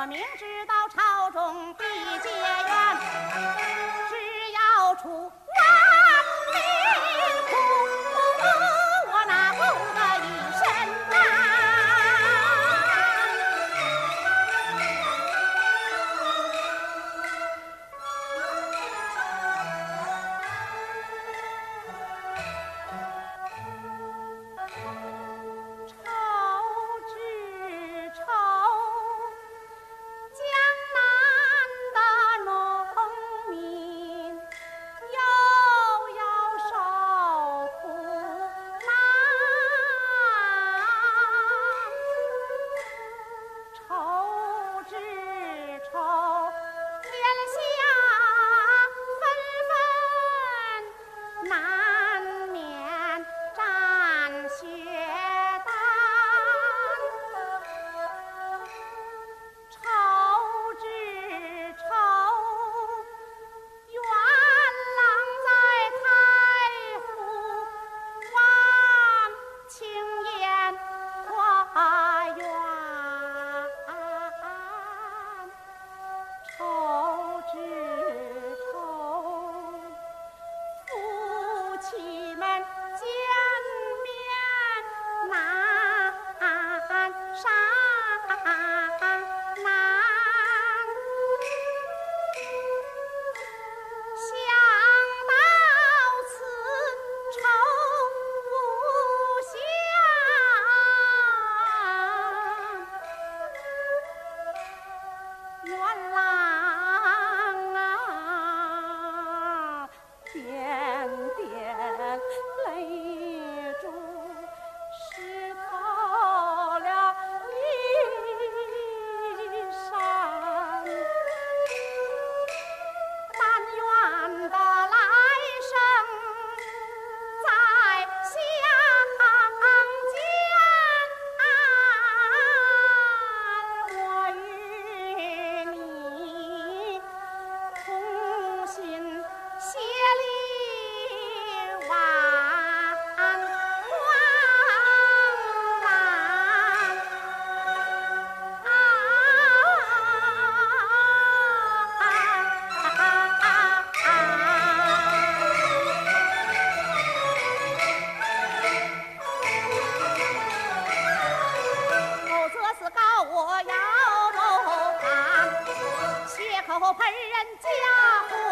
我明知道朝中必结怨只要出原来家伙。